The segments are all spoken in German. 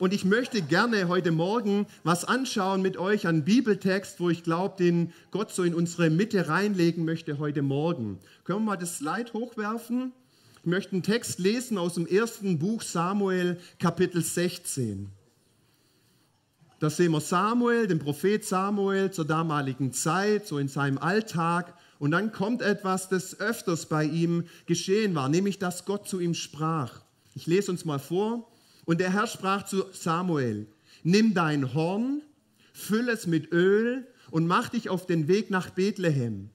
Und ich möchte gerne heute Morgen was anschauen mit euch, einen Bibeltext, wo ich glaube, den Gott so in unsere Mitte reinlegen möchte heute Morgen. Können wir mal das Slide hochwerfen? Ich möchte einen Text lesen aus dem ersten Buch Samuel, Kapitel 16. Da sehen wir Samuel, den Prophet Samuel zur damaligen Zeit, so in seinem Alltag. Und dann kommt etwas, das öfters bei ihm geschehen war, nämlich dass Gott zu ihm sprach. Ich lese uns mal vor. Und der Herr sprach zu Samuel, nimm dein Horn, füll es mit Öl und mach dich auf den Weg nach Bethlehem.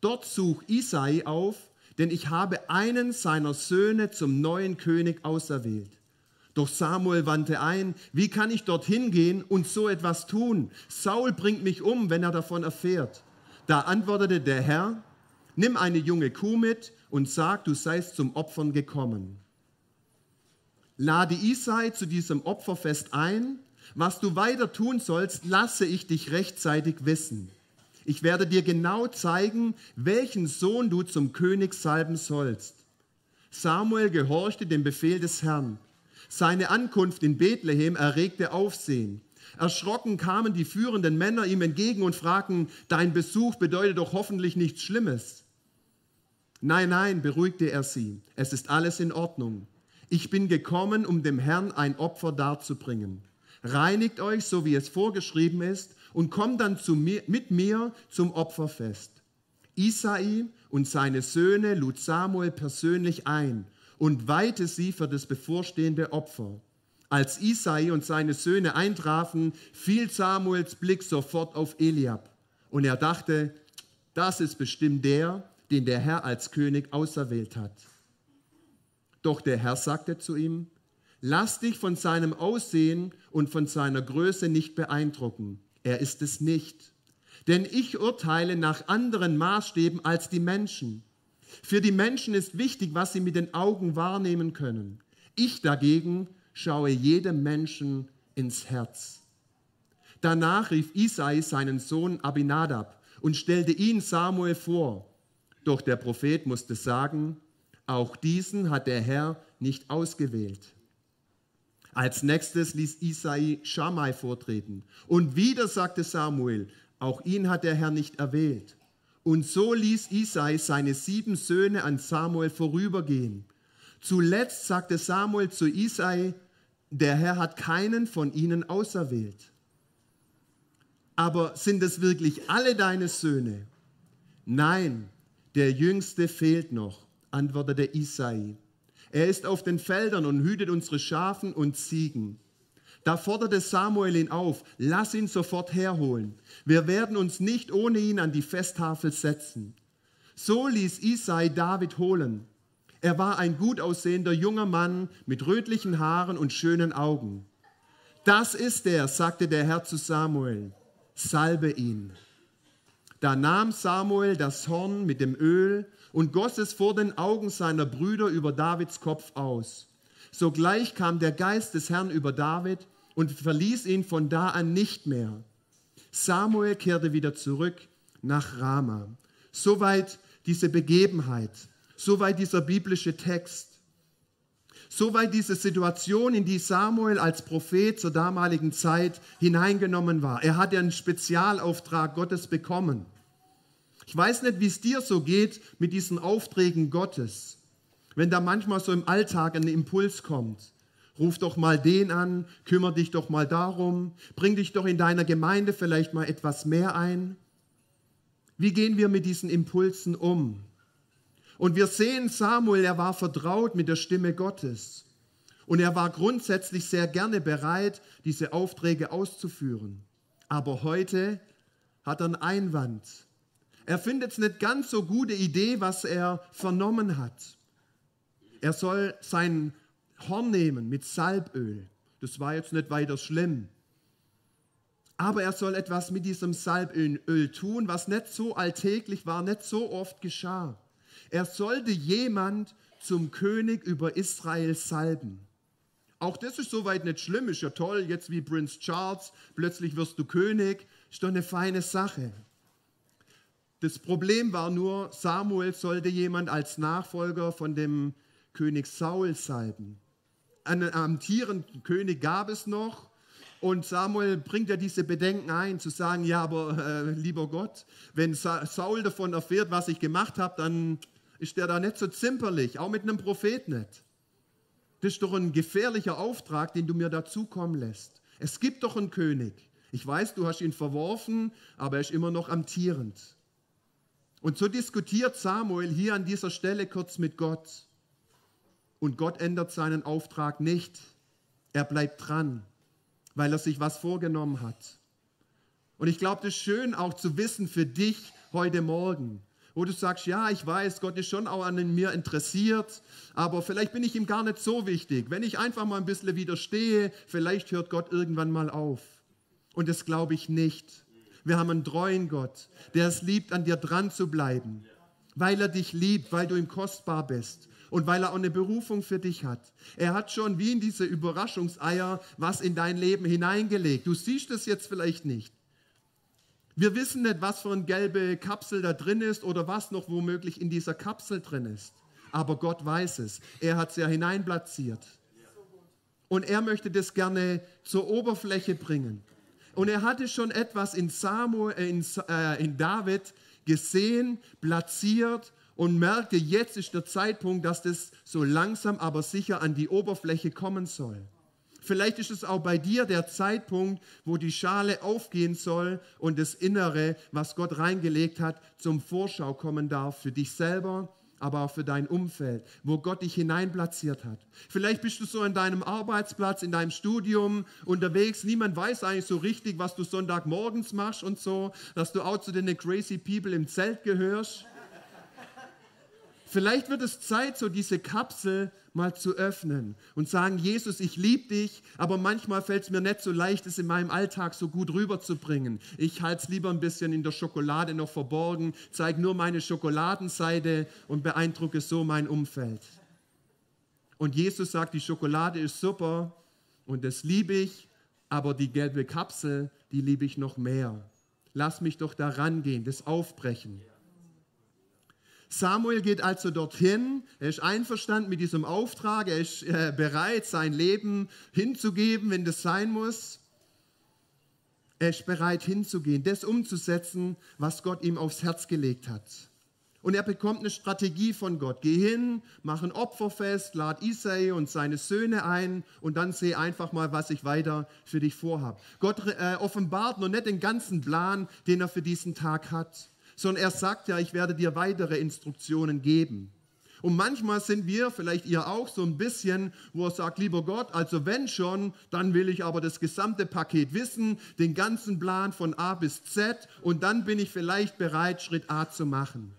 Dort such Isai auf, denn ich habe einen seiner Söhne zum neuen König auserwählt. Doch Samuel wandte ein, wie kann ich dorthin gehen und so etwas tun? Saul bringt mich um, wenn er davon erfährt. Da antwortete der Herr, nimm eine junge Kuh mit und sag, du seist zum Opfern gekommen lade Isai zu diesem Opferfest ein. Was du weiter tun sollst, lasse ich dich rechtzeitig wissen. Ich werde dir genau zeigen, welchen Sohn du zum König salben sollst. Samuel gehorchte dem Befehl des Herrn. Seine Ankunft in Bethlehem erregte Aufsehen. Erschrocken kamen die führenden Männer ihm entgegen und fragten, dein Besuch bedeutet doch hoffentlich nichts Schlimmes. Nein, nein, beruhigte er sie, es ist alles in Ordnung. Ich bin gekommen, um dem Herrn ein Opfer darzubringen. Reinigt euch, so wie es vorgeschrieben ist, und kommt dann mir, mit mir zum Opferfest. Isai und seine Söhne lud Samuel persönlich ein und weihte sie für das bevorstehende Opfer. Als Isai und seine Söhne eintrafen, fiel Samuels Blick sofort auf Eliab. Und er dachte, das ist bestimmt der, den der Herr als König auserwählt hat. Doch der Herr sagte zu ihm, lass dich von seinem Aussehen und von seiner Größe nicht beeindrucken. Er ist es nicht. Denn ich urteile nach anderen Maßstäben als die Menschen. Für die Menschen ist wichtig, was sie mit den Augen wahrnehmen können. Ich dagegen schaue jedem Menschen ins Herz. Danach rief Isai seinen Sohn Abinadab und stellte ihn Samuel vor. Doch der Prophet musste sagen, auch diesen hat der Herr nicht ausgewählt. Als nächstes ließ Isai Schamai vortreten. Und wieder sagte Samuel, auch ihn hat der Herr nicht erwählt. Und so ließ Isai seine sieben Söhne an Samuel vorübergehen. Zuletzt sagte Samuel zu Isai, der Herr hat keinen von ihnen auserwählt. Aber sind es wirklich alle deine Söhne? Nein, der jüngste fehlt noch antwortete Isai. Er ist auf den Feldern und hütet unsere Schafen und Ziegen. Da forderte Samuel ihn auf, lass ihn sofort herholen. Wir werden uns nicht ohne ihn an die Festtafel setzen. So ließ Isai David holen. Er war ein gut aussehender junger Mann mit rötlichen Haaren und schönen Augen. Das ist er, sagte der Herr zu Samuel. Salbe ihn. Da nahm Samuel das Horn mit dem Öl und goss es vor den Augen seiner Brüder über Davids Kopf aus. Sogleich kam der Geist des Herrn über David und verließ ihn von da an nicht mehr. Samuel kehrte wieder zurück nach Rama. Soweit diese Begebenheit, soweit dieser biblische Text. Soweit diese Situation, in die Samuel als Prophet zur damaligen Zeit hineingenommen war. Er hatte einen Spezialauftrag Gottes bekommen. Ich weiß nicht, wie es dir so geht mit diesen Aufträgen Gottes. Wenn da manchmal so im Alltag ein Impuls kommt, ruf doch mal den an, kümmere dich doch mal darum, bring dich doch in deiner Gemeinde vielleicht mal etwas mehr ein. Wie gehen wir mit diesen Impulsen um? Und wir sehen Samuel, er war vertraut mit der Stimme Gottes. Und er war grundsätzlich sehr gerne bereit, diese Aufträge auszuführen. Aber heute hat er einen Einwand. Er findet es nicht ganz so gute Idee, was er vernommen hat. Er soll sein Horn nehmen mit Salböl. Das war jetzt nicht weiter schlimm. Aber er soll etwas mit diesem Salböl tun, was nicht so alltäglich war, nicht so oft geschah. Er sollte jemand zum König über Israel salben. Auch das ist soweit nicht schlimm, ist ja toll, jetzt wie Prince Charles, plötzlich wirst du König, ist doch eine feine Sache. Das Problem war nur, Samuel sollte jemand als Nachfolger von dem König Saul salben. einen amtierenden König gab es noch. Und Samuel bringt ja diese Bedenken ein, zu sagen, ja, aber äh, lieber Gott, wenn Saul davon erfährt, was ich gemacht habe, dann ist der da nicht so zimperlich, auch mit einem Prophet nicht. Das ist doch ein gefährlicher Auftrag, den du mir dazukommen lässt. Es gibt doch einen König. Ich weiß, du hast ihn verworfen, aber er ist immer noch amtierend. Und so diskutiert Samuel hier an dieser Stelle kurz mit Gott. Und Gott ändert seinen Auftrag nicht. Er bleibt dran, weil er sich was vorgenommen hat. Und ich glaube, das ist schön auch zu wissen für dich heute Morgen, wo du sagst, ja, ich weiß, Gott ist schon auch an mir interessiert, aber vielleicht bin ich ihm gar nicht so wichtig. Wenn ich einfach mal ein bisschen widerstehe, vielleicht hört Gott irgendwann mal auf. Und das glaube ich nicht. Wir haben einen treuen Gott, der es liebt, an dir dran zu bleiben, weil er dich liebt, weil du ihm kostbar bist und weil er auch eine Berufung für dich hat. Er hat schon wie in diese Überraschungseier was in dein Leben hineingelegt. Du siehst es jetzt vielleicht nicht. Wir wissen nicht, was für eine gelbe Kapsel da drin ist oder was noch womöglich in dieser Kapsel drin ist. Aber Gott weiß es. Er hat es ja hineinplatziert. Und er möchte das gerne zur Oberfläche bringen. Und er hatte schon etwas in, Samuel, äh, in, äh, in David gesehen, platziert und merkte, jetzt ist der Zeitpunkt, dass das so langsam aber sicher an die Oberfläche kommen soll. Vielleicht ist es auch bei dir der Zeitpunkt, wo die Schale aufgehen soll und das Innere, was Gott reingelegt hat, zum Vorschau kommen darf für dich selber, aber auch für dein Umfeld, wo Gott dich hineinplatziert hat. Vielleicht bist du so in deinem Arbeitsplatz, in deinem Studium unterwegs. Niemand weiß eigentlich so richtig, was du Sonntagmorgens machst und so, dass du auch zu den crazy people im Zelt gehörst. Vielleicht wird es Zeit, so diese Kapsel mal zu öffnen und sagen, Jesus, ich liebe dich, aber manchmal fällt es mir nicht so leicht, es in meinem Alltag so gut rüberzubringen. Ich halte es lieber ein bisschen in der Schokolade noch verborgen, zeige nur meine Schokoladenseite und beeindrucke so mein Umfeld. Und Jesus sagt, die Schokolade ist super und das liebe ich, aber die gelbe Kapsel, die liebe ich noch mehr. Lass mich doch da rangehen, das aufbrechen. Samuel geht also dorthin, er ist einverstanden mit diesem Auftrag, er ist äh, bereit, sein Leben hinzugeben, wenn das sein muss. Er ist bereit hinzugehen, das umzusetzen, was Gott ihm aufs Herz gelegt hat. Und er bekommt eine Strategie von Gott. Geh hin, mach ein Opferfest, lad Isai und seine Söhne ein und dann seh einfach mal, was ich weiter für dich vorhabe. Gott äh, offenbart noch nicht den ganzen Plan, den er für diesen Tag hat sondern er sagt ja, ich werde dir weitere Instruktionen geben. Und manchmal sind wir, vielleicht ihr auch, so ein bisschen, wo er sagt, lieber Gott, also wenn schon, dann will ich aber das gesamte Paket wissen, den ganzen Plan von A bis Z und dann bin ich vielleicht bereit, Schritt A zu machen.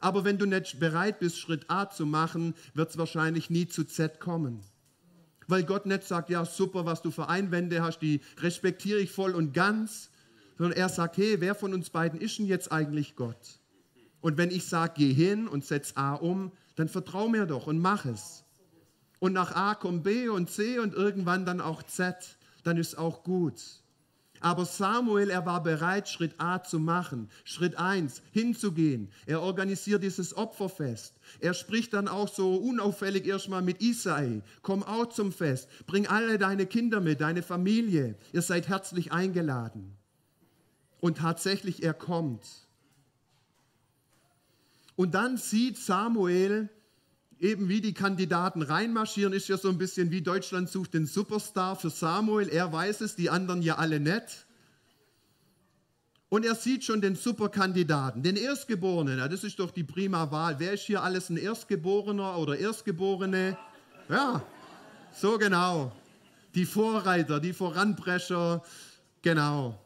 Aber wenn du nicht bereit bist, Schritt A zu machen, wird es wahrscheinlich nie zu Z kommen. Weil Gott nicht sagt, ja super, was du für Einwände hast, die respektiere ich voll und ganz, sondern er sagt, hey, wer von uns beiden ist denn jetzt eigentlich Gott? Und wenn ich sage, geh hin und setz A um, dann vertrau mir doch und mach es. Und nach A kommt B und C und irgendwann dann auch Z, dann ist auch gut. Aber Samuel, er war bereit, Schritt A zu machen. Schritt 1, hinzugehen. Er organisiert dieses Opferfest. Er spricht dann auch so unauffällig erstmal mit Isai. Komm auch zum Fest. Bring alle deine Kinder mit, deine Familie. Ihr seid herzlich eingeladen. Und tatsächlich, er kommt. Und dann sieht Samuel, eben wie die Kandidaten reinmarschieren, ist ja so ein bisschen wie Deutschland sucht den Superstar für Samuel. Er weiß es, die anderen ja alle nicht. Und er sieht schon den Superkandidaten, den Erstgeborenen. Ja, das ist doch die prima Wahl. Wer ist hier alles ein Erstgeborener oder Erstgeborene? Ja, so genau. Die Vorreiter, die Voranbrecher, genau.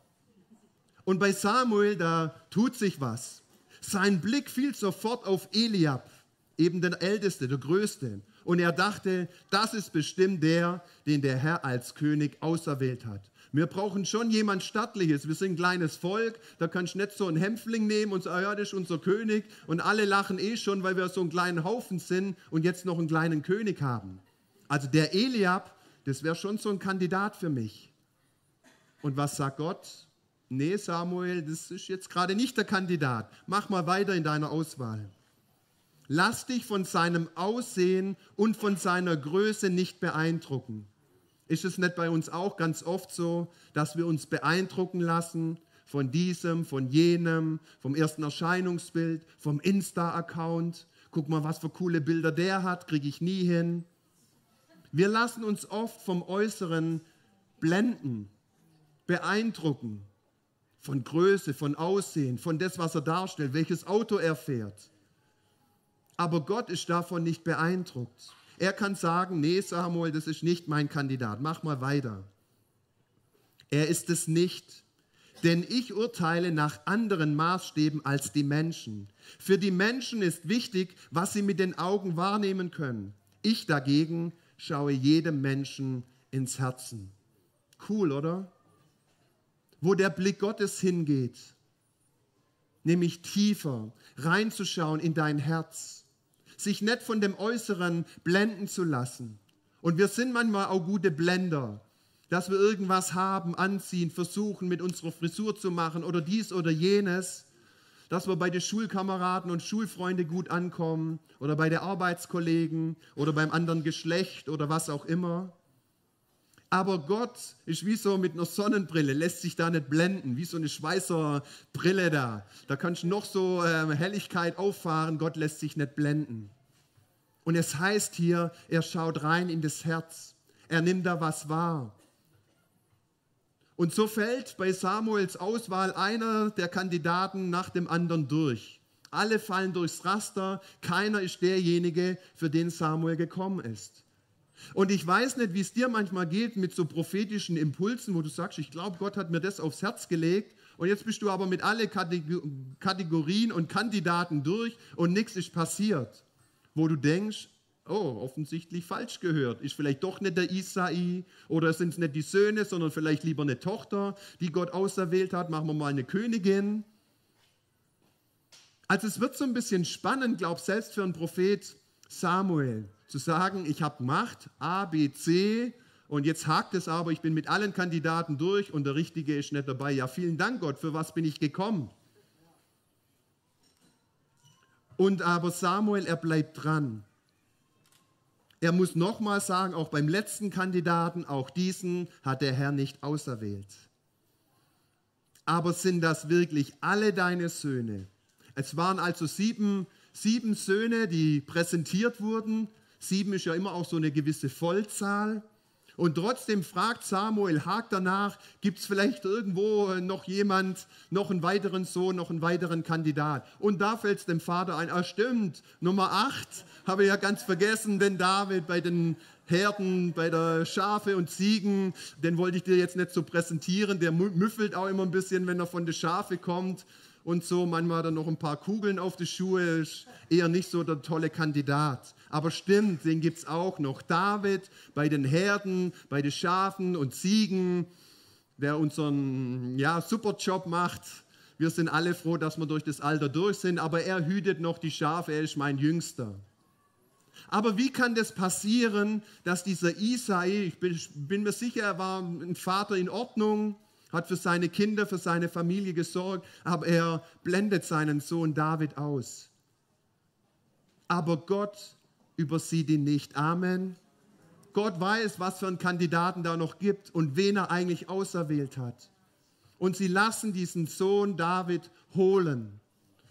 Und bei Samuel, da tut sich was. Sein Blick fiel sofort auf Eliab, eben den Älteste, der Größte. Und er dachte, das ist bestimmt der, den der Herr als König auserwählt hat. Wir brauchen schon jemand Stattliches. Wir sind ein kleines Volk. Da kannst du nicht so einen Hämpfling nehmen und sagen, ja, das ist unser König. Und alle lachen eh schon, weil wir so einen kleinen Haufen sind und jetzt noch einen kleinen König haben. Also der Eliab, das wäre schon so ein Kandidat für mich. Und was sagt Gott? Nee Samuel, das ist jetzt gerade nicht der Kandidat. Mach mal weiter in deiner Auswahl. Lass dich von seinem Aussehen und von seiner Größe nicht beeindrucken. Ist es nicht bei uns auch ganz oft so, dass wir uns beeindrucken lassen von diesem, von jenem, vom ersten Erscheinungsbild, vom Insta-Account? Guck mal, was für coole Bilder der hat, kriege ich nie hin. Wir lassen uns oft vom Äußeren blenden, beeindrucken, von Größe, von Aussehen, von das, was er darstellt, welches Auto er fährt. Aber Gott ist davon nicht beeindruckt. Er kann sagen, nee Samuel, das ist nicht mein Kandidat, mach mal weiter. Er ist es nicht, denn ich urteile nach anderen Maßstäben als die Menschen. Für die Menschen ist wichtig, was sie mit den Augen wahrnehmen können. Ich dagegen schaue jedem Menschen ins Herzen. Cool, oder? Wo der Blick Gottes hingeht, nämlich tiefer reinzuschauen in dein Herz sich nicht von dem Äußeren blenden zu lassen. Und wir sind manchmal auch gute Blender, dass wir irgendwas haben, anziehen, versuchen mit unserer Frisur zu machen oder dies oder jenes, dass wir bei den Schulkameraden und Schulfreunden gut ankommen oder bei den Arbeitskollegen oder beim anderen Geschlecht oder was auch immer. Aber Gott ist wie so mit einer Sonnenbrille, lässt sich da nicht blenden, wie so eine Schweißer Brille da. Da kannst du noch so äh, Helligkeit auffahren, Gott lässt sich nicht blenden. Und es heißt hier, er schaut rein in das Herz, er nimmt da was wahr. Und so fällt bei Samuels Auswahl einer der Kandidaten nach dem anderen durch. Alle fallen durchs Raster, keiner ist derjenige, für den Samuel gekommen ist. Und ich weiß nicht, wie es dir manchmal geht mit so prophetischen Impulsen, wo du sagst, ich glaube, Gott hat mir das aufs Herz gelegt und jetzt bist du aber mit alle Kategorien und Kandidaten durch und nichts ist passiert. Wo du denkst, oh, offensichtlich falsch gehört. Ist vielleicht doch nicht der Isai oder sind es nicht die Söhne, sondern vielleicht lieber eine Tochter, die Gott auserwählt hat. Machen wir mal eine Königin. Also es wird so ein bisschen spannend, glaube selbst für einen Prophet Samuel zu sagen, ich habe Macht, A, B, C, und jetzt hakt es aber, ich bin mit allen Kandidaten durch und der Richtige ist nicht dabei. Ja, vielen Dank Gott, für was bin ich gekommen? Und aber Samuel, er bleibt dran. Er muss nochmal sagen, auch beim letzten Kandidaten, auch diesen hat der Herr nicht auserwählt. Aber sind das wirklich alle deine Söhne? Es waren also sieben, sieben Söhne, die präsentiert wurden. Sieben ist ja immer auch so eine gewisse Vollzahl. Und trotzdem fragt Samuel, hakt danach, gibt es vielleicht irgendwo noch jemand, noch einen weiteren Sohn, noch einen weiteren Kandidat? Und da fällt es dem Vater ein, ah stimmt, Nummer acht, habe ich ja ganz vergessen, denn David bei den Herden, bei der Schafe und Ziegen, den wollte ich dir jetzt nicht so präsentieren, der müffelt auch immer ein bisschen, wenn er von der Schafe kommt und so, manchmal hat er noch ein paar Kugeln auf die Schuhe, ist eher nicht so der tolle Kandidat. Aber stimmt, den gibt es auch noch. David bei den Herden, bei den Schafen und Ziegen, der unseren ja, super Job macht. Wir sind alle froh, dass wir durch das Alter durch sind, aber er hütet noch die Schafe, er ist mein Jüngster. Aber wie kann das passieren, dass dieser Isai, ich bin, bin mir sicher, er war ein Vater in Ordnung, hat für seine Kinder, für seine Familie gesorgt, aber er blendet seinen Sohn David aus. Aber Gott übersieht ihn nicht. Amen. Gott weiß, was für einen Kandidaten da noch gibt und wen er eigentlich auserwählt hat. Und sie lassen diesen Sohn David holen.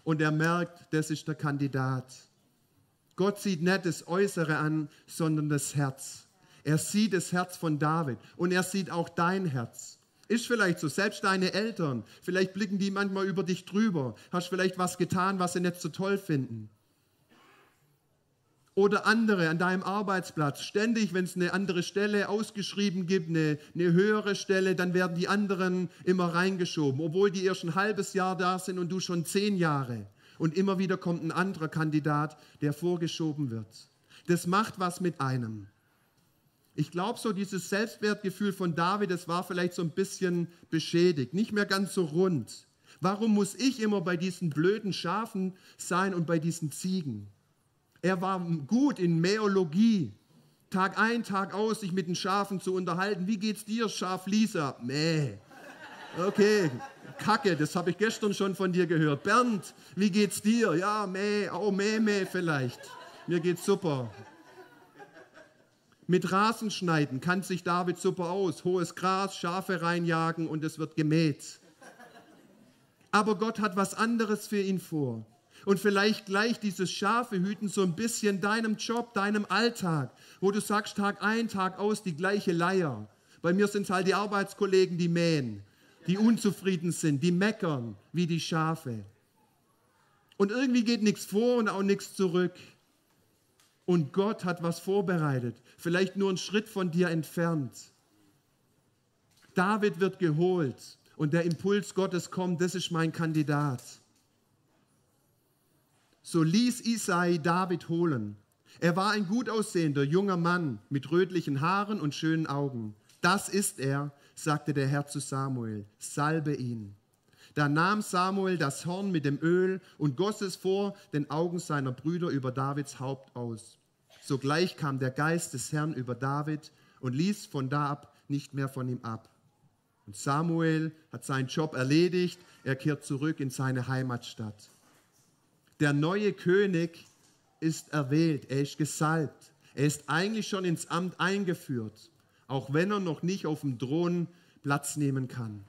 Und er merkt, das ist der Kandidat. Gott sieht nicht das Äußere an, sondern das Herz. Er sieht das Herz von David und er sieht auch dein Herz. Ist vielleicht so, selbst deine Eltern, vielleicht blicken die manchmal über dich drüber. Hast vielleicht was getan, was sie nicht so toll finden oder andere an deinem Arbeitsplatz. Ständig, wenn es eine andere Stelle ausgeschrieben gibt, eine, eine, höhere Stelle, dann werden die anderen immer reingeschoben, obwohl die erst ein halbes Jahr da sind und du schon zehn Jahre. Und immer wieder kommt ein anderer Kandidat, der vorgeschoben wird. Das macht was mit einem. Ich glaube so, dieses Selbstwertgefühl von David, das war vielleicht so ein bisschen beschädigt, nicht mehr ganz so rund. Warum muss ich immer bei diesen blöden Schafen sein und bei diesen Ziegen? Er war gut in Mäologie. Tag ein, Tag aus, sich mit den Schafen zu unterhalten. Wie geht's dir, Schaf Lisa? Mäh. Okay, Kacke, das habe ich gestern schon von dir gehört. Bernd, wie geht's dir? Ja, meh, oh, meh, meh vielleicht. Mir geht's super. Mit Rasenschneiden kann sich David super aus. Hohes Gras, Schafe reinjagen und es wird gemäht. Aber Gott hat was anderes für ihn vor. Und vielleicht gleich dieses Schafe hüten so ein bisschen deinem Job, deinem Alltag, wo du sagst, Tag ein, Tag aus die gleiche Leier. Bei mir sind es halt die Arbeitskollegen, die mähen, die unzufrieden sind, die meckern wie die Schafe. Und irgendwie geht nichts vor und auch nichts zurück. Und Gott hat was vorbereitet, vielleicht nur einen Schritt von dir entfernt. David wird geholt und der Impuls Gottes kommt, das ist mein Kandidat. So ließ Isai David holen. Er war ein gut aussehender junger Mann mit rötlichen Haaren und schönen Augen. Das ist er, sagte der Herr zu Samuel. Salbe ihn. Da nahm Samuel das Horn mit dem Öl und goss es vor den Augen seiner Brüder über Davids Haupt aus. Sogleich kam der Geist des Herrn über David und ließ von da ab nicht mehr von ihm ab. Und Samuel hat seinen Job erledigt, er kehrt zurück in seine Heimatstadt. Der neue König ist erwählt, er ist gesalbt, er ist eigentlich schon ins Amt eingeführt, auch wenn er noch nicht auf dem Thron Platz nehmen kann.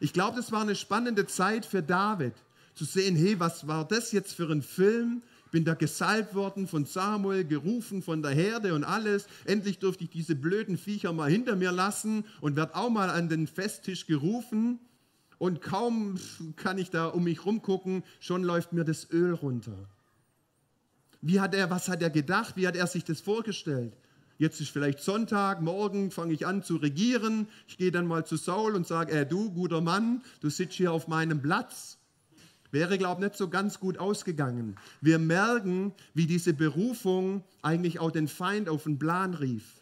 Ich glaube, das war eine spannende Zeit für David, zu sehen, hey, was war das jetzt für ein Film? Ich bin da gesalbt worden von Samuel, gerufen von der Herde und alles. Endlich durfte ich diese blöden Viecher mal hinter mir lassen und werde auch mal an den Festtisch gerufen. Und kaum kann ich da um mich rumgucken, schon läuft mir das Öl runter. Wie hat er, was hat er gedacht? Wie hat er sich das vorgestellt? Jetzt ist vielleicht Sonntag, morgen fange ich an zu regieren. Ich gehe dann mal zu Saul und sage, äh, du guter Mann, du sitzt hier auf meinem Platz. Wäre, glaube ich, nicht so ganz gut ausgegangen. Wir merken, wie diese Berufung eigentlich auch den Feind auf den Plan rief.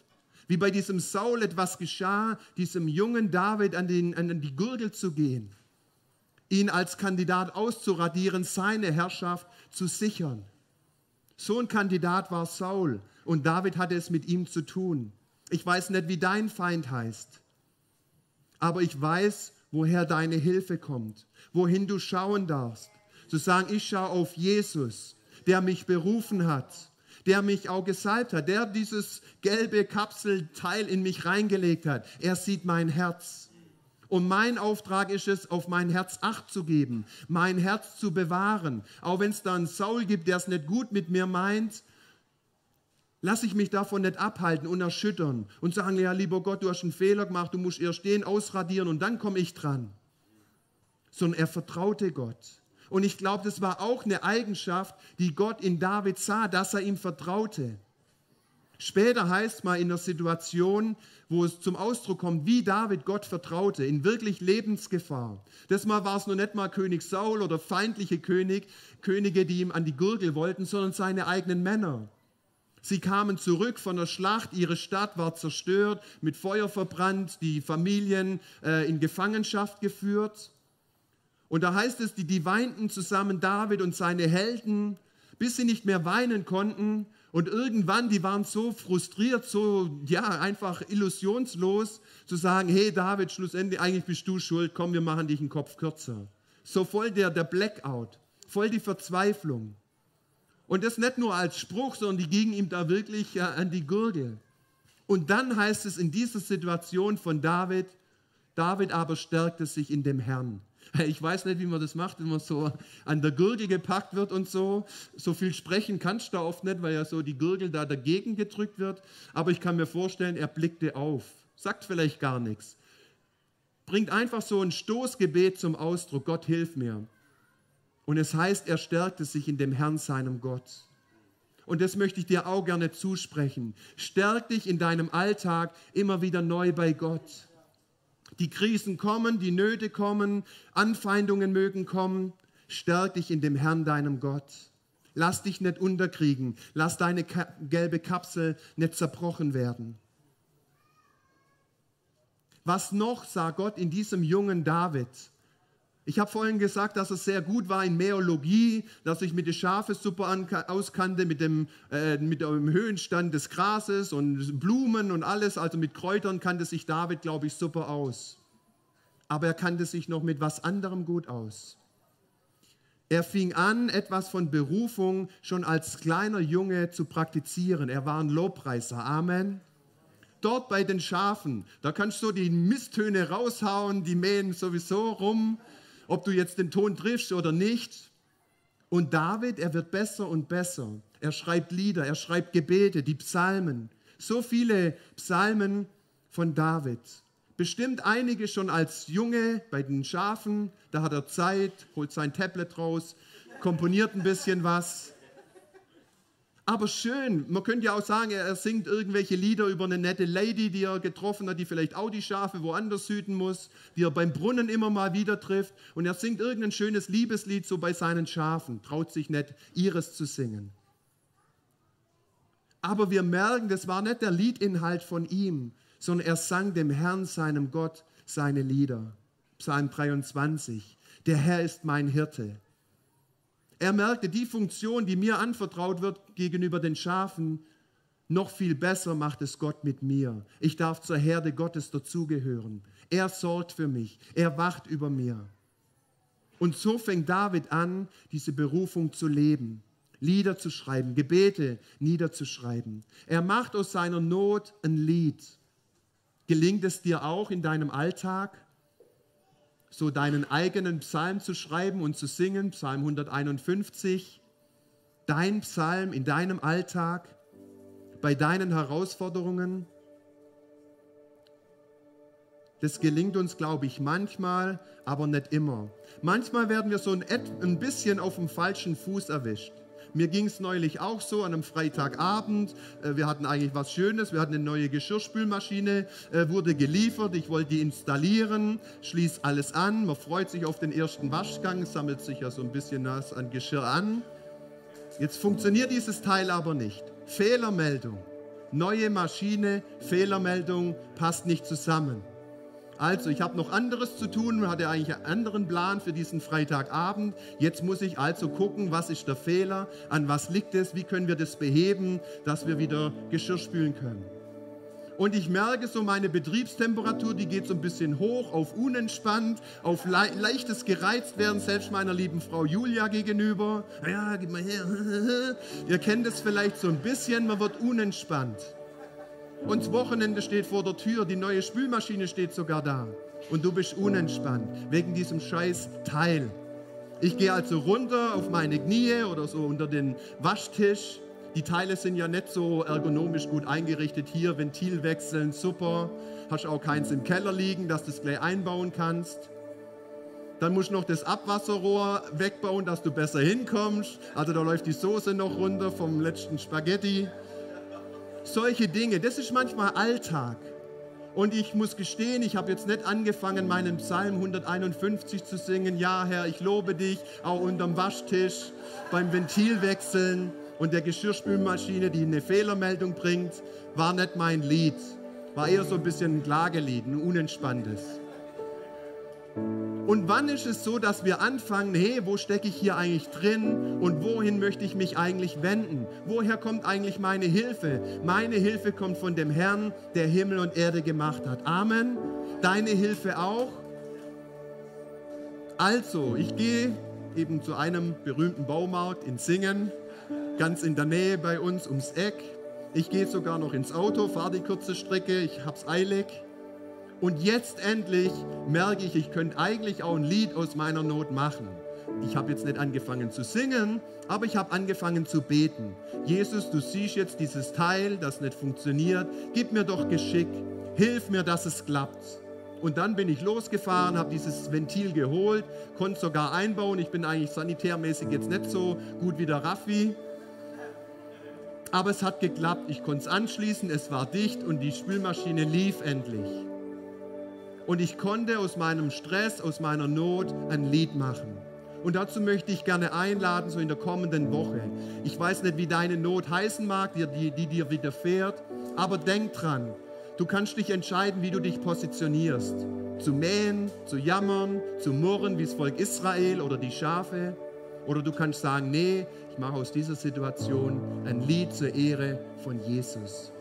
Wie bei diesem Saul etwas geschah, diesem jungen David an, den, an die Gurgel zu gehen, ihn als Kandidat auszuradieren, seine Herrschaft zu sichern. So ein Kandidat war Saul und David hatte es mit ihm zu tun. Ich weiß nicht, wie dein Feind heißt, aber ich weiß, woher deine Hilfe kommt, wohin du schauen darfst. Zu sagen, ich schaue auf Jesus, der mich berufen hat, der mich auch gesalbt hat, der dieses gelbe Kapselteil in mich reingelegt hat. Er sieht mein Herz. Und mein Auftrag ist es, auf mein Herz Acht zu geben, mein Herz zu bewahren. Auch wenn es da einen Saul gibt, der es nicht gut mit mir meint, lasse ich mich davon nicht abhalten und erschüttern und sagen, ja, lieber Gott, du hast einen Fehler gemacht, du musst erst den ausradieren und dann komme ich dran. Sondern er vertraute Gott. Und ich glaube, das war auch eine Eigenschaft, die Gott in David sah, dass er ihm vertraute. Später heißt mal in der Situation, wo es zum Ausdruck kommt, wie David Gott vertraute, in wirklich Lebensgefahr. Das Mal war es nur nicht mal König Saul oder feindliche König, Könige, die ihm an die Gurgel wollten, sondern seine eigenen Männer. Sie kamen zurück von der Schlacht, ihre Stadt war zerstört, mit Feuer verbrannt, die Familien äh, in Gefangenschaft geführt. Und da heißt es, die, die weinten zusammen David und seine Helden, bis sie nicht mehr weinen konnten. Und irgendwann, die waren so frustriert, so, ja, einfach illusionslos, zu sagen, hey David, schlussendlich, eigentlich bist du schuld, komm, wir machen dich einen Kopf kürzer. So voll der, der Blackout, voll die Verzweiflung. Und das nicht nur als Spruch, sondern die gingen ihm da wirklich ja, an die Gurgel. Und dann heißt es in dieser Situation von David, David aber stärkte sich in dem Herrn. Ich weiß nicht, wie man das macht, wenn man so an der Gürtel gepackt wird und so. So viel sprechen kannst du da oft nicht, weil ja so die Gürtel da dagegen gedrückt wird. Aber ich kann mir vorstellen, er blickte auf. Sagt vielleicht gar nichts. Bringt einfach so ein Stoßgebet zum Ausdruck. Gott, hilf mir. Und es heißt, er stärkte sich in dem Herrn, seinem Gott. Und das möchte ich dir auch gerne zusprechen. Stärk dich in deinem Alltag immer wieder neu bei Gott. Die Krisen kommen, die Nöte kommen, Anfeindungen mögen kommen. Stärk dich in dem Herrn, deinem Gott. Lass dich nicht unterkriegen. Lass deine gelbe Kapsel nicht zerbrochen werden. Was noch sah Gott in diesem jungen David? Ich habe vorhin gesagt, dass er sehr gut war in Meologie, dass ich mit der Schafe super auskannte, mit dem, äh, mit dem Höhenstand des Grases und Blumen und alles, also mit Kräutern kannte sich David, glaube ich, super aus. aber er kannte sich noch mit was anderem gut aus. Er fing an, etwas von Berufung schon als kleiner Junge zu praktizieren. Er war ein Lobpreiser. Amen. Dort bei den Schafen, da kannst du die Misttöne raushauen, die mähen sowieso rum, ob du jetzt den Ton triffst oder nicht. Und David, er wird besser und besser. Er schreibt Lieder, er schreibt Gebete, die Psalmen. So viele Psalmen von David. Bestimmt einige schon als Junge bei den Schafen, da hat er Zeit, holt sein Tablet raus, komponiert ein bisschen was. Aber schön, man könnte ja auch sagen, er singt irgendwelche Lieder über eine nette Lady, die er getroffen hat, die vielleicht auch die Schafe woanders hüten muss, die er beim Brunnen immer mal wieder trifft. Und er singt irgendein schönes Liebeslied so bei seinen Schafen, traut sich nicht, ihres zu singen. Aber wir merken, das war nicht der Liedinhalt von ihm, sondern er sang dem Herrn, seinem Gott, seine Lieder. Psalm 23. Der Herr ist mein Hirte. Er merkte, die Funktion, die mir anvertraut wird gegenüber den Schafen, noch viel besser macht es Gott mit mir. Ich darf zur Herde Gottes dazugehören. Er sorgt für mich. Er wacht über mir. Und so fängt David an, diese Berufung zu leben. Lieder zu schreiben, Gebete niederzuschreiben. Er macht aus seiner Not ein Lied. Gelingt es dir auch in deinem Alltag, so deinen eigenen Psalm zu schreiben und zu singen, Psalm 151, dein Psalm in deinem Alltag, bei deinen Herausforderungen? Das gelingt uns, glaube ich, manchmal, aber nicht immer. Manchmal werden wir so ein, bisschen auf dem falschen Fuß erwischt. Mir ging es neulich auch so an einem Freitagabend. Äh, wir hatten eigentlich was Schönes. Wir hatten eine neue Geschirrspülmaschine, äh, wurde geliefert. Ich wollte die installieren, schließe alles an. Man freut sich auf den ersten Waschgang, sammelt sich ja so ein bisschen nass an Geschirr an. Jetzt funktioniert dieses Teil aber nicht. Fehlermeldung. Neue Maschine, Fehlermeldung, passt nicht zusammen. Also, ich habe noch anderes zu tun, hatte eigentlich einen anderen Plan für diesen Freitagabend. Jetzt muss ich also gucken, was ist der Fehler, an was liegt es, wie können wir das beheben, dass wir wieder Geschirr spülen können. Und ich merke so, meine Betriebstemperatur, die geht so ein bisschen hoch auf unentspannt, auf le leichtes Gereiztwerden, selbst meiner lieben Frau Julia gegenüber. Ja, gib mal her. Ihr kennt es vielleicht so ein bisschen, man wird unentspannt. Und das Wochenende steht vor der Tür, die neue Spülmaschine steht sogar da. Und du bist unentspannt wegen diesem scheiß Teil. Ich gehe also runter auf meine Knie oder so unter den Waschtisch. Die Teile sind ja nicht so ergonomisch gut eingerichtet. Hier Ventil wechseln, super. Hast auch keins im Keller liegen, dass du es gleich einbauen kannst. Dann musst du noch das Abwasserrohr wegbauen, dass du besser hinkommst. Also da läuft die Soße noch runter vom letzten Spaghetti solche Dinge, das ist manchmal Alltag. Und ich muss gestehen, ich habe jetzt nicht angefangen, meinen Psalm 151 zu singen. Ja, Herr, ich lobe dich, auch unterm Waschtisch, beim Ventilwechseln und der Geschirrspülmaschine, die eine Fehlermeldung bringt, war nicht mein Lied. War eher so ein bisschen ein Klagelied, ein unentspanntes. Und wann ist es so, dass wir anfangen, hey, wo stecke ich hier eigentlich drin und wohin möchte ich mich eigentlich wenden? Woher kommt eigentlich meine Hilfe? Meine Hilfe kommt von dem Herrn, der Himmel und Erde gemacht hat. Amen. Deine Hilfe auch. Also, ich gehe eben zu einem berühmten Baumarkt in Singen, ganz in der Nähe bei uns ums Eck. Ich gehe sogar noch ins Auto, fahre die kurze Strecke, ich habe es eilig. Und jetzt endlich merke ich, ich könnte eigentlich auch ein Lied aus meiner Not machen. Ich habe jetzt nicht angefangen zu singen, aber ich habe angefangen zu beten. Jesus, du siehst jetzt dieses Teil, das nicht funktioniert. Gib mir doch Geschick. Hilf mir, dass es klappt. Und dann bin ich losgefahren, habe dieses Ventil geholt, konnte sogar einbauen. Ich bin eigentlich sanitärmäßig jetzt nicht so gut wie der Raffi. Aber es hat geklappt. Ich konnte es anschließen, es war dicht und die Spülmaschine lief endlich und ich konnte aus meinem Stress, aus meiner Not ein Lied machen. Und dazu möchte ich gerne einladen, so in der kommenden Woche. Ich weiß nicht, wie deine Not heißen mag, die, die, die dir widerfährt, aber denk dran, du kannst dich entscheiden, wie du dich positionierst. Zu mähen, zu jammern, zu murren, wie das Volk Israel oder die Schafe. Oder du kannst sagen, nee, ich mache aus dieser Situation ein Lied zur Ehre von Jesus.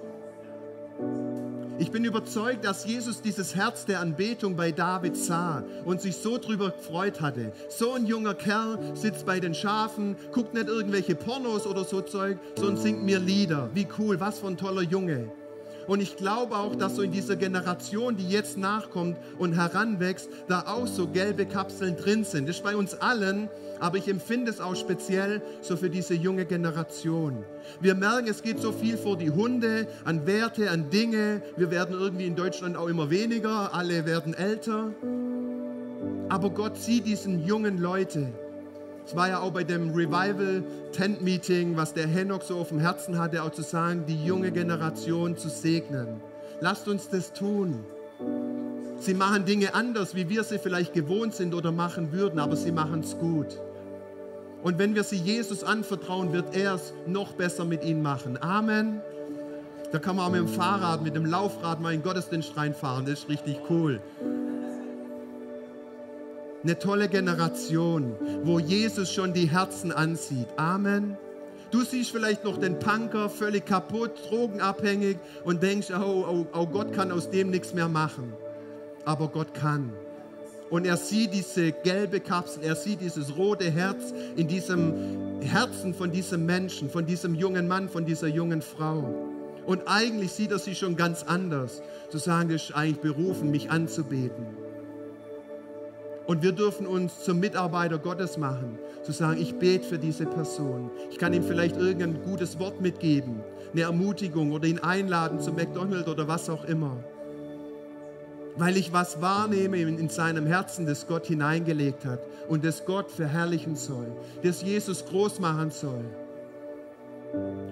Ich bin überzeugt, dass Jesus dieses Herz der Anbetung bei David sah und sich so drüber gefreut hatte. So ein junger Kerl sitzt bei den Schafen, guckt nicht irgendwelche Pornos oder so Zeug, sondern singt mir Lieder. Wie cool, was für ein toller Junge. Und ich glaube auch, dass so in dieser Generation, die jetzt nachkommt und heranwächst, da auch so gelbe Kapseln drin sind. Das ist bei uns allen, aber ich empfinde es auch speziell so für diese junge Generation. Wir merken, es geht so viel vor die Hunde, an Werte, an Dinge. Wir werden irgendwie in Deutschland auch immer weniger, alle werden älter. Aber Gott sieht diesen jungen Leute es war ja auch bei dem Revival Tent Meeting, was der Henoch so auf dem Herzen hatte, auch zu sagen, die junge Generation zu segnen. Lasst uns das tun. Sie machen Dinge anders, wie wir sie vielleicht gewohnt sind oder machen würden, aber sie machen es gut. Und wenn wir sie Jesus anvertrauen, wird er es noch besser mit ihnen machen. Amen. Da kann man auch mit dem Fahrrad, mit dem Laufrad mal in Gottesdienst reinfahren. Das ist richtig cool eine tolle Generation, wo Jesus schon die Herzen ansieht. Amen. Du siehst vielleicht noch den Punker völlig kaputt, drogenabhängig und denkst, oh, oh, oh, Gott kann aus dem nichts mehr machen. Aber Gott kann. Und er sieht diese gelbe Kapsel, er sieht dieses rote Herz in diesem Herzen von diesem Menschen, von diesem jungen Mann, von dieser jungen Frau. Und eigentlich sieht er sie schon ganz anders. Zu sagen, ist eigentlich berufen, mich anzubeten. Und wir dürfen uns zum Mitarbeiter Gottes machen, zu sagen, ich bete für diese Person. Ich kann ihm vielleicht irgendein gutes Wort mitgeben, eine Ermutigung oder ihn einladen zu McDonald's oder was auch immer. Weil ich was wahrnehme in seinem Herzen, das Gott hineingelegt hat und das Gott verherrlichen soll, das Jesus groß machen soll.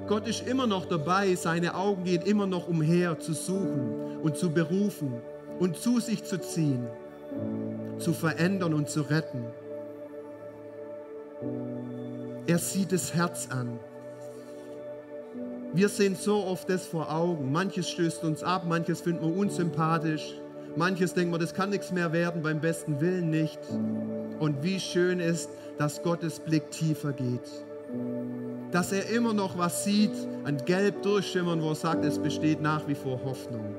Gott ist immer noch dabei, seine Augen gehen immer noch umher zu suchen und zu berufen und zu sich zu ziehen zu verändern und zu retten. Er sieht das Herz an. Wir sehen so oft das vor Augen. Manches stößt uns ab, manches finden wir unsympathisch, manches denken wir, das kann nichts mehr werden, beim besten Willen nicht. Und wie schön ist, dass Gottes Blick tiefer geht. Dass er immer noch was sieht, ein Gelb durchschimmern, wo er sagt, es besteht nach wie vor Hoffnung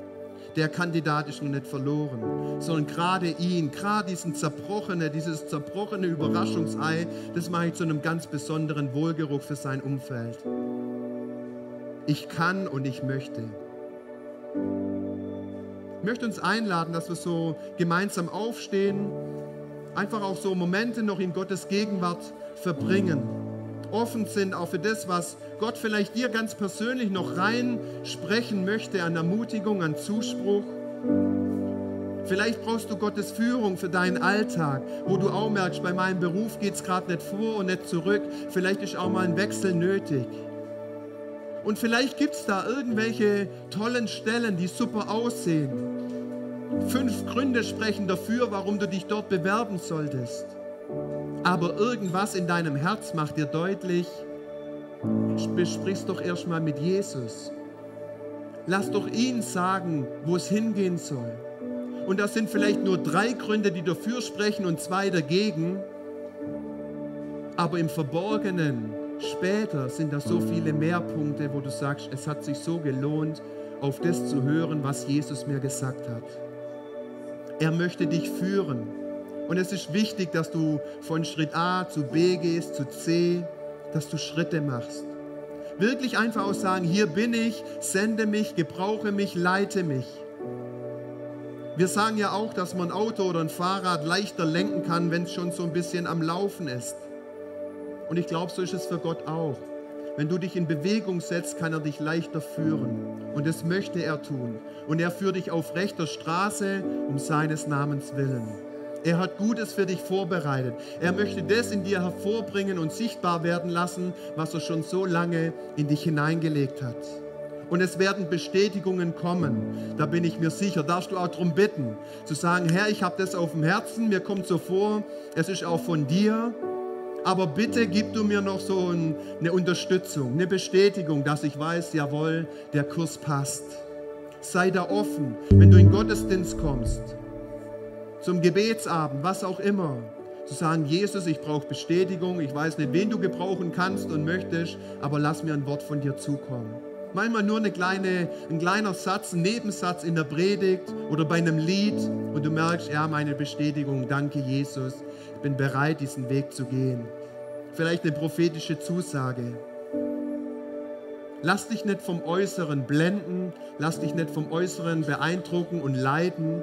der Kandidat ist noch nicht verloren, sondern gerade ihn, gerade diesen zerbrochene, dieses zerbrochene Überraschungsei, das mache ich zu einem ganz besonderen Wohlgeruch für sein Umfeld. Ich kann und ich möchte. Ich möchte uns einladen, dass wir so gemeinsam aufstehen, einfach auch so Momente noch in Gottes Gegenwart verbringen offen sind, auch für das, was Gott vielleicht dir ganz persönlich noch rein sprechen möchte an Ermutigung, an Zuspruch. Vielleicht brauchst du Gottes Führung für deinen Alltag, wo du auch merkst, bei meinem Beruf geht es gerade nicht vor und nicht zurück. Vielleicht ist auch mal ein Wechsel nötig. Und vielleicht gibt es da irgendwelche tollen Stellen, die super aussehen. Fünf Gründe sprechen dafür, warum du dich dort bewerben solltest aber irgendwas in deinem Herz macht dir deutlich, besprich's doch erstmal mit Jesus. Lass doch ihn sagen, wo es hingehen soll. Und das sind vielleicht nur drei Gründe, die dafür sprechen und zwei dagegen. Aber im Verborgenen, später sind da so viele mehr Punkte, wo du sagst, es hat sich so gelohnt, auf das zu hören, was Jesus mir gesagt hat. Er möchte dich führen. Und es ist wichtig, dass du von Schritt A zu B gehst, zu C, dass du Schritte machst. Wirklich einfach auch sagen, hier bin ich, sende mich, gebrauche mich, leite mich. Wir sagen ja auch, dass man ein Auto oder ein Fahrrad leichter lenken kann, wenn es schon so ein bisschen am Laufen ist. Und ich glaube, so ist es für Gott auch. Wenn du dich in Bewegung setzt, kann er dich leichter führen. Und das möchte er tun. Und er führt dich auf rechter Straße um seines Namens willen. Er hat Gutes für dich vorbereitet. Er möchte das in dir hervorbringen und sichtbar werden lassen, was er schon so lange in dich hineingelegt hat. Und es werden Bestätigungen kommen, da bin ich mir sicher. Darfst du auch darum bitten, zu sagen, Herr, ich habe das auf dem Herzen, mir kommt so vor, es ist auch von dir. Aber bitte gib du mir noch so eine Unterstützung, eine Bestätigung, dass ich weiß, jawohl, der Kurs passt. Sei da offen, wenn du in Gottesdienst kommst zum Gebetsabend, was auch immer, zu sagen, Jesus, ich brauche Bestätigung, ich weiß nicht, wen du gebrauchen kannst und möchtest, aber lass mir ein Wort von dir zukommen. manchmal nur eine kleine, ein kleiner Satz, ein Nebensatz in der Predigt oder bei einem Lied und du merkst, ja, meine Bestätigung, danke Jesus, ich bin bereit, diesen Weg zu gehen. Vielleicht eine prophetische Zusage. Lass dich nicht vom Äußeren blenden, lass dich nicht vom Äußeren beeindrucken und leiden,